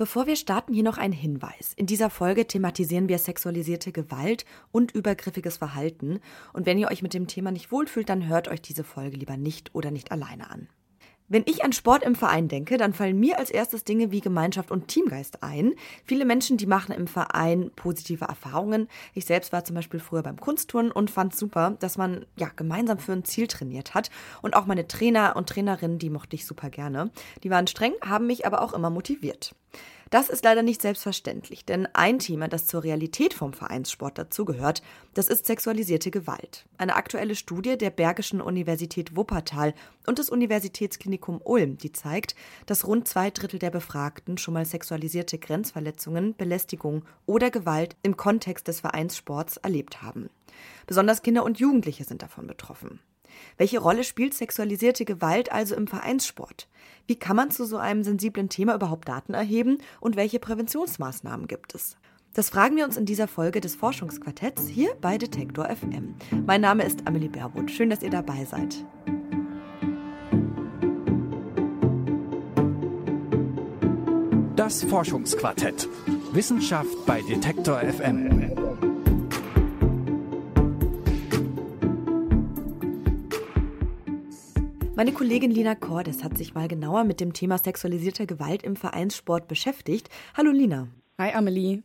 Bevor wir starten, hier noch ein Hinweis. In dieser Folge thematisieren wir sexualisierte Gewalt und übergriffiges Verhalten. Und wenn ihr euch mit dem Thema nicht wohlfühlt, dann hört euch diese Folge lieber nicht oder nicht alleine an. Wenn ich an Sport im Verein denke, dann fallen mir als erstes Dinge wie Gemeinschaft und Teamgeist ein. Viele Menschen, die machen im Verein positive Erfahrungen. Ich selbst war zum Beispiel früher beim Kunstturnen und fand super, dass man ja gemeinsam für ein Ziel trainiert hat. Und auch meine Trainer und Trainerinnen, die mochte ich super gerne. Die waren streng, haben mich aber auch immer motiviert. Das ist leider nicht selbstverständlich, denn ein Thema, das zur Realität vom Vereinssport dazugehört, das ist sexualisierte Gewalt. Eine aktuelle Studie der Bergischen Universität Wuppertal und des Universitätsklinikum Ulm, die zeigt, dass rund zwei Drittel der Befragten schon mal sexualisierte Grenzverletzungen, Belästigung oder Gewalt im Kontext des Vereinssports erlebt haben. Besonders Kinder und Jugendliche sind davon betroffen. Welche Rolle spielt sexualisierte Gewalt also im Vereinssport? Wie kann man zu so einem sensiblen Thema überhaupt Daten erheben und welche Präventionsmaßnahmen gibt es? Das fragen wir uns in dieser Folge des Forschungsquartetts hier bei Detektor FM. Mein Name ist Amelie Berwood. Schön, dass ihr dabei seid. Das Forschungsquartett. Wissenschaft bei Detektor FM. Meine Kollegin Lina Cordes hat sich mal genauer mit dem Thema sexualisierter Gewalt im Vereinssport beschäftigt. Hallo Lina. Hi Amelie.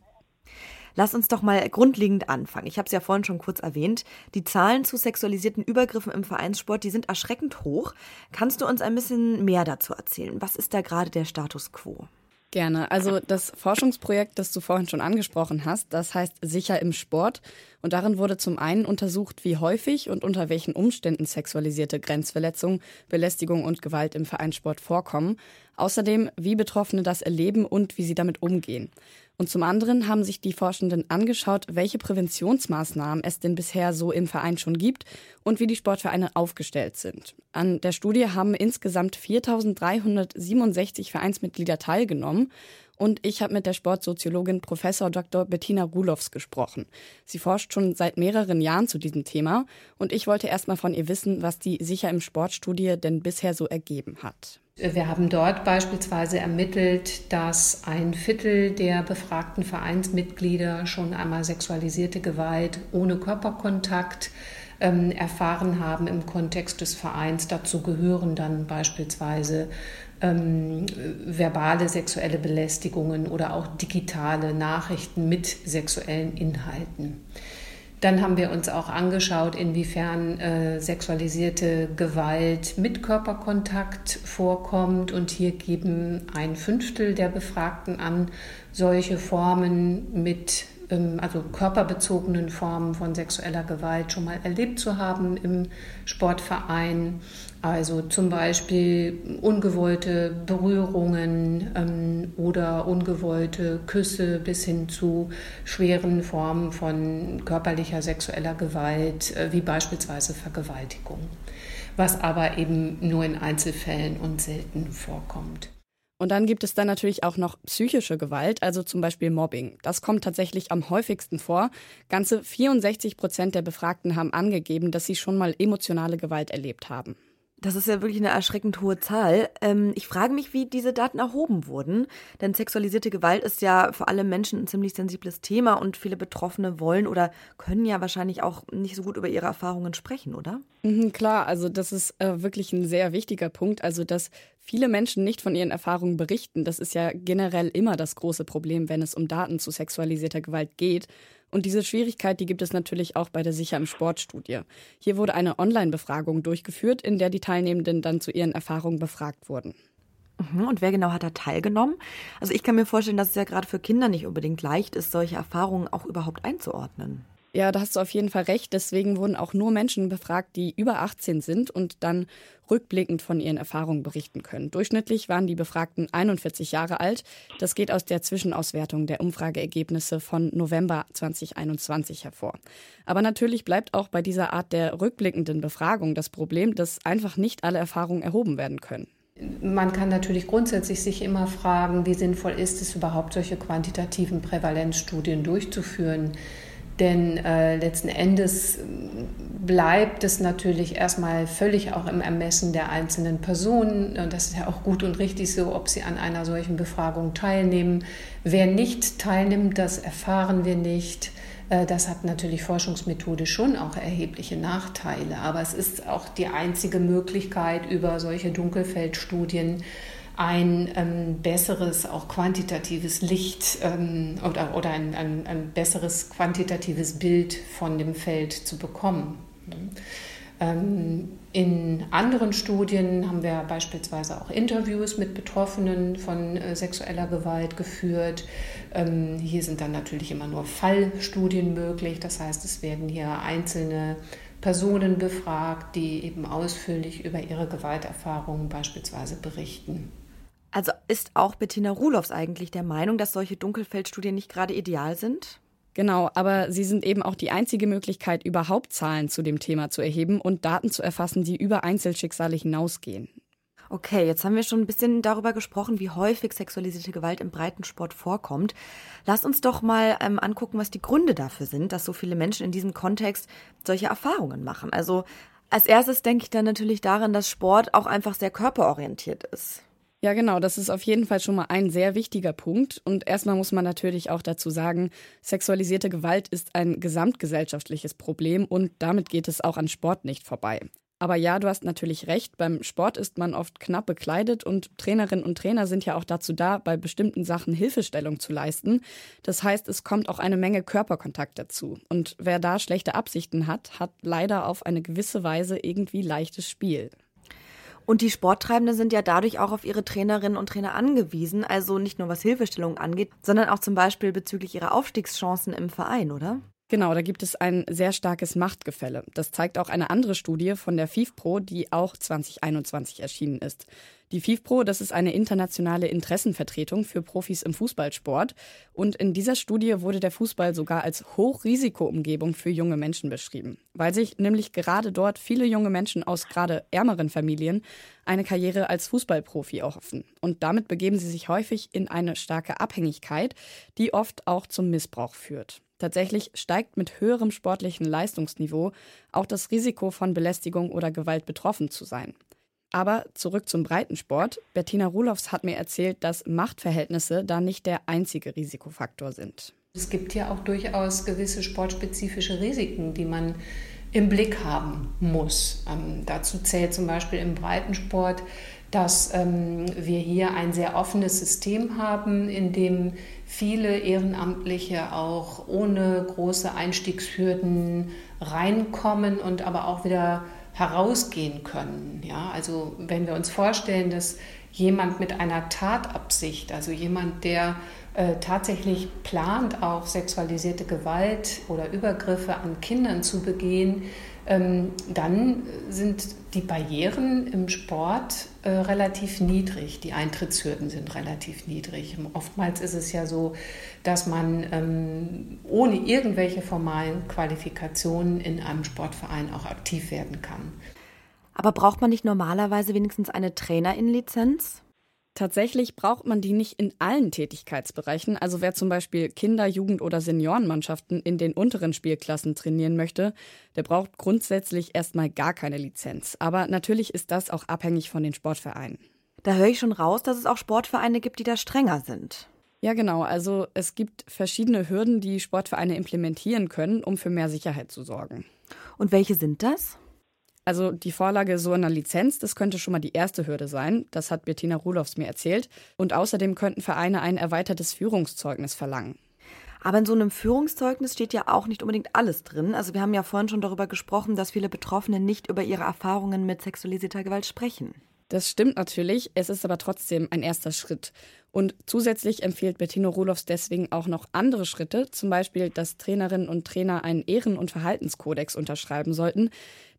Lass uns doch mal grundlegend anfangen. Ich habe es ja vorhin schon kurz erwähnt. Die Zahlen zu sexualisierten Übergriffen im Vereinssport, die sind erschreckend hoch. Kannst du uns ein bisschen mehr dazu erzählen? Was ist da gerade der Status quo? Gerne. Also das Forschungsprojekt, das du vorhin schon angesprochen hast, das heißt Sicher im Sport. Und darin wurde zum einen untersucht, wie häufig und unter welchen Umständen sexualisierte Grenzverletzungen, Belästigung und Gewalt im Vereinssport vorkommen. Außerdem, wie Betroffene das erleben und wie sie damit umgehen. Und zum anderen haben sich die Forschenden angeschaut, welche Präventionsmaßnahmen es denn bisher so im Verein schon gibt und wie die Sportvereine aufgestellt sind. An der Studie haben insgesamt 4.367 Vereinsmitglieder teilgenommen und ich habe mit der Sportsoziologin Professor Dr. Bettina Rulows gesprochen. Sie forscht schon seit mehreren Jahren zu diesem Thema und ich wollte erst mal von ihr wissen, was die Sicher im Sportstudie denn bisher so ergeben hat. Wir haben dort beispielsweise ermittelt, dass ein Viertel der befragten Vereinsmitglieder schon einmal sexualisierte Gewalt ohne Körperkontakt ähm, erfahren haben im Kontext des Vereins. Dazu gehören dann beispielsweise ähm, verbale sexuelle Belästigungen oder auch digitale Nachrichten mit sexuellen Inhalten. Dann haben wir uns auch angeschaut, inwiefern äh, sexualisierte Gewalt mit Körperkontakt vorkommt. Und hier geben ein Fünftel der Befragten an, solche Formen mit, also körperbezogenen Formen von sexueller Gewalt schon mal erlebt zu haben im Sportverein. Also zum Beispiel ungewollte Berührungen ähm, oder ungewollte Küsse bis hin zu schweren Formen von körperlicher sexueller Gewalt, äh, wie beispielsweise Vergewaltigung, was aber eben nur in Einzelfällen und selten vorkommt. Und dann gibt es dann natürlich auch noch psychische Gewalt, also zum Beispiel Mobbing. Das kommt tatsächlich am häufigsten vor. Ganze 64 Prozent der Befragten haben angegeben, dass sie schon mal emotionale Gewalt erlebt haben. Das ist ja wirklich eine erschreckend hohe Zahl. Ähm, ich frage mich, wie diese Daten erhoben wurden. Denn sexualisierte Gewalt ist ja für alle Menschen ein ziemlich sensibles Thema und viele Betroffene wollen oder können ja wahrscheinlich auch nicht so gut über ihre Erfahrungen sprechen, oder? Mhm, klar, also das ist äh, wirklich ein sehr wichtiger Punkt. Also, dass viele Menschen nicht von ihren Erfahrungen berichten, das ist ja generell immer das große Problem, wenn es um Daten zu sexualisierter Gewalt geht. Und diese Schwierigkeit, die gibt es natürlich auch bei der Sicher im Sportstudie. Hier wurde eine Online-Befragung durchgeführt, in der die Teilnehmenden dann zu ihren Erfahrungen befragt wurden. Mhm, und wer genau hat da teilgenommen? Also ich kann mir vorstellen, dass es ja gerade für Kinder nicht unbedingt leicht ist, solche Erfahrungen auch überhaupt einzuordnen. Ja, da hast du auf jeden Fall recht. Deswegen wurden auch nur Menschen befragt, die über 18 sind und dann rückblickend von ihren Erfahrungen berichten können. Durchschnittlich waren die Befragten 41 Jahre alt. Das geht aus der Zwischenauswertung der Umfrageergebnisse von November 2021 hervor. Aber natürlich bleibt auch bei dieser Art der rückblickenden Befragung das Problem, dass einfach nicht alle Erfahrungen erhoben werden können. Man kann natürlich grundsätzlich sich immer fragen, wie sinnvoll ist es überhaupt, solche quantitativen Prävalenzstudien durchzuführen. Denn äh, letzten Endes bleibt es natürlich erstmal völlig auch im Ermessen der einzelnen Personen. Und das ist ja auch gut und richtig so, ob sie an einer solchen Befragung teilnehmen. Wer nicht teilnimmt, das erfahren wir nicht. Äh, das hat natürlich Forschungsmethode schon auch erhebliche Nachteile. Aber es ist auch die einzige Möglichkeit, über solche Dunkelfeldstudien ein ähm, besseres, auch quantitatives Licht ähm, oder, oder ein, ein, ein, besseres quantitatives Bild von dem Feld zu bekommen. Ähm, in anderen Studien haben wir beispielsweise auch Interviews mit Betroffenen von äh, sexueller Gewalt geführt. Ähm, hier sind dann natürlich immer nur Fallstudien möglich. Das heißt, es werden hier einzelne Personen befragt, die eben ausführlich über ihre Gewalterfahrungen beispielsweise berichten. Also ist auch Bettina Rulows eigentlich der Meinung, dass solche Dunkelfeldstudien nicht gerade ideal sind? Genau, aber sie sind eben auch die einzige Möglichkeit, überhaupt Zahlen zu dem Thema zu erheben und Daten zu erfassen, die über Einzelschicksale hinausgehen. Okay, jetzt haben wir schon ein bisschen darüber gesprochen, wie häufig sexualisierte Gewalt im Breitensport vorkommt. Lass uns doch mal ähm, angucken, was die Gründe dafür sind, dass so viele Menschen in diesem Kontext solche Erfahrungen machen. Also als erstes denke ich dann natürlich daran, dass Sport auch einfach sehr körperorientiert ist. Ja, genau, das ist auf jeden Fall schon mal ein sehr wichtiger Punkt. Und erstmal muss man natürlich auch dazu sagen, sexualisierte Gewalt ist ein gesamtgesellschaftliches Problem und damit geht es auch an Sport nicht vorbei. Aber ja, du hast natürlich recht, beim Sport ist man oft knapp bekleidet und Trainerinnen und Trainer sind ja auch dazu da, bei bestimmten Sachen Hilfestellung zu leisten. Das heißt, es kommt auch eine Menge Körperkontakt dazu. Und wer da schlechte Absichten hat, hat leider auf eine gewisse Weise irgendwie leichtes Spiel. Und die Sporttreibenden sind ja dadurch auch auf ihre Trainerinnen und Trainer angewiesen, also nicht nur was Hilfestellung angeht, sondern auch zum Beispiel bezüglich ihrer Aufstiegschancen im Verein, oder? Genau, da gibt es ein sehr starkes Machtgefälle. Das zeigt auch eine andere Studie von der FIFPro, die auch 2021 erschienen ist. Die FIFPro, das ist eine internationale Interessenvertretung für Profis im Fußballsport. Und in dieser Studie wurde der Fußball sogar als Hochrisikoumgebung für junge Menschen beschrieben, weil sich nämlich gerade dort viele junge Menschen aus gerade ärmeren Familien eine Karriere als Fußballprofi erhoffen. Und damit begeben sie sich häufig in eine starke Abhängigkeit, die oft auch zum Missbrauch führt. Tatsächlich steigt mit höherem sportlichen Leistungsniveau auch das Risiko von Belästigung oder Gewalt betroffen zu sein. Aber zurück zum Breitensport. Bettina Ruloffs hat mir erzählt, dass Machtverhältnisse da nicht der einzige Risikofaktor sind. Es gibt ja auch durchaus gewisse sportspezifische Risiken, die man im Blick haben muss. Ähm, dazu zählt zum Beispiel im Breitensport, dass ähm, wir hier ein sehr offenes System haben, in dem viele Ehrenamtliche auch ohne große Einstiegshürden reinkommen und aber auch wieder herausgehen können. Ja, also wenn wir uns vorstellen, dass jemand mit einer Tatabsicht, also jemand, der äh, tatsächlich plant, auch sexualisierte Gewalt oder Übergriffe an Kindern zu begehen, dann sind die Barrieren im Sport äh, relativ niedrig, die Eintrittshürden sind relativ niedrig. Oftmals ist es ja so, dass man ähm, ohne irgendwelche formalen Qualifikationen in einem Sportverein auch aktiv werden kann. Aber braucht man nicht normalerweise wenigstens eine Trainerinnenlizenz? Tatsächlich braucht man die nicht in allen Tätigkeitsbereichen. Also wer zum Beispiel Kinder-, Jugend- oder Seniorenmannschaften in den unteren Spielklassen trainieren möchte, der braucht grundsätzlich erstmal gar keine Lizenz. Aber natürlich ist das auch abhängig von den Sportvereinen. Da höre ich schon raus, dass es auch Sportvereine gibt, die da strenger sind. Ja, genau. Also es gibt verschiedene Hürden, die Sportvereine implementieren können, um für mehr Sicherheit zu sorgen. Und welche sind das? Also die Vorlage so einer Lizenz, das könnte schon mal die erste Hürde sein. Das hat Bettina Rudolfs mir erzählt. Und außerdem könnten Vereine ein erweitertes Führungszeugnis verlangen. Aber in so einem Führungszeugnis steht ja auch nicht unbedingt alles drin. Also wir haben ja vorhin schon darüber gesprochen, dass viele Betroffene nicht über ihre Erfahrungen mit sexualisierter Gewalt sprechen. Das stimmt natürlich, es ist aber trotzdem ein erster Schritt. Und zusätzlich empfiehlt Bettino Roloffs deswegen auch noch andere Schritte, zum Beispiel, dass Trainerinnen und Trainer einen Ehren- und Verhaltenskodex unterschreiben sollten.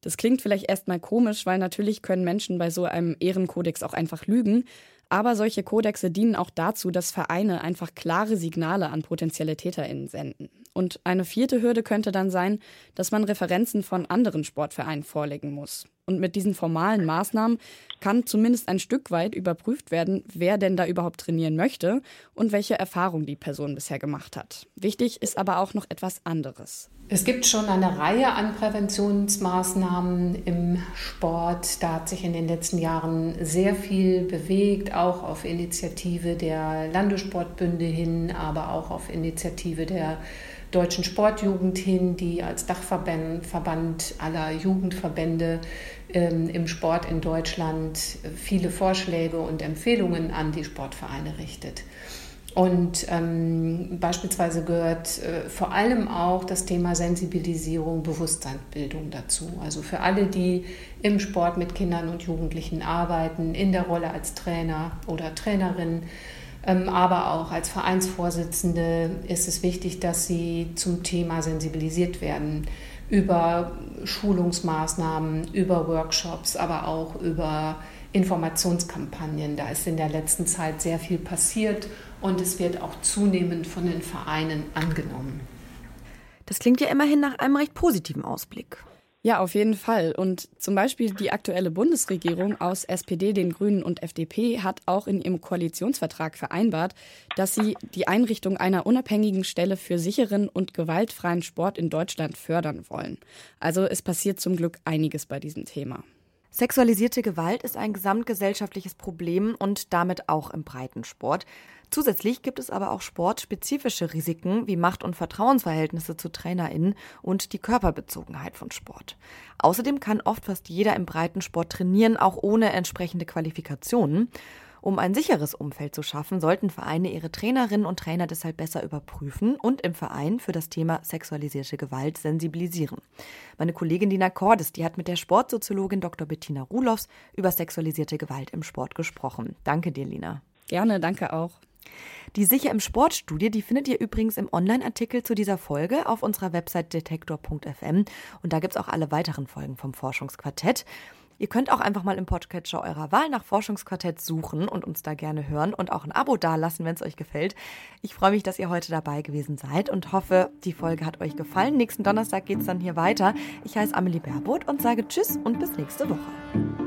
Das klingt vielleicht erstmal komisch, weil natürlich können Menschen bei so einem Ehrenkodex auch einfach lügen. Aber solche Kodexe dienen auch dazu, dass Vereine einfach klare Signale an potenzielle TäterInnen senden. Und eine vierte Hürde könnte dann sein, dass man Referenzen von anderen Sportvereinen vorlegen muss. Und mit diesen formalen Maßnahmen kann zumindest ein Stück weit überprüft werden, wer denn da überhaupt trainieren möchte und welche Erfahrung die Person bisher gemacht hat. Wichtig ist aber auch noch etwas anderes. Es gibt schon eine Reihe an Präventionsmaßnahmen im Sport. Da hat sich in den letzten Jahren sehr viel bewegt, auch auf Initiative der Landessportbünde hin, aber auch auf Initiative der Deutschen Sportjugend hin, die als Dachverband aller Jugendverbände ähm, im Sport in Deutschland viele Vorschläge und Empfehlungen an die Sportvereine richtet. Und ähm, beispielsweise gehört äh, vor allem auch das Thema Sensibilisierung, Bewusstseinsbildung dazu. Also für alle, die im Sport mit Kindern und Jugendlichen arbeiten, in der Rolle als Trainer oder Trainerin, aber auch als Vereinsvorsitzende ist es wichtig, dass sie zum Thema sensibilisiert werden über Schulungsmaßnahmen, über Workshops, aber auch über Informationskampagnen. Da ist in der letzten Zeit sehr viel passiert und es wird auch zunehmend von den Vereinen angenommen. Das klingt ja immerhin nach einem recht positiven Ausblick. Ja, auf jeden Fall. Und zum Beispiel die aktuelle Bundesregierung aus SPD, den Grünen und FDP hat auch in ihrem Koalitionsvertrag vereinbart, dass sie die Einrichtung einer unabhängigen Stelle für sicheren und gewaltfreien Sport in Deutschland fördern wollen. Also es passiert zum Glück einiges bei diesem Thema. Sexualisierte Gewalt ist ein gesamtgesellschaftliches Problem und damit auch im Breitensport. Zusätzlich gibt es aber auch sportspezifische Risiken wie Macht- und Vertrauensverhältnisse zu TrainerInnen und die Körperbezogenheit von Sport. Außerdem kann oft fast jeder im Breitensport trainieren, auch ohne entsprechende Qualifikationen. Um ein sicheres Umfeld zu schaffen, sollten Vereine ihre Trainerinnen und Trainer deshalb besser überprüfen und im Verein für das Thema sexualisierte Gewalt sensibilisieren. Meine Kollegin Dina Cordes, die hat mit der Sportsoziologin Dr. Bettina Ruloffs über sexualisierte Gewalt im Sport gesprochen. Danke dir, Lina. Gerne, danke auch. Die Sicher im Sportstudie, die findet ihr übrigens im Online-Artikel zu dieser Folge auf unserer Website detektor.fm und da gibt es auch alle weiteren Folgen vom Forschungsquartett. Ihr könnt auch einfach mal im Podcatcher eurer Wahl nach Forschungsquartett suchen und uns da gerne hören und auch ein Abo dalassen, wenn es euch gefällt. Ich freue mich, dass ihr heute dabei gewesen seid und hoffe, die Folge hat euch gefallen. Nächsten Donnerstag geht es dann hier weiter. Ich heiße Amelie Berbot und sage Tschüss und bis nächste Woche.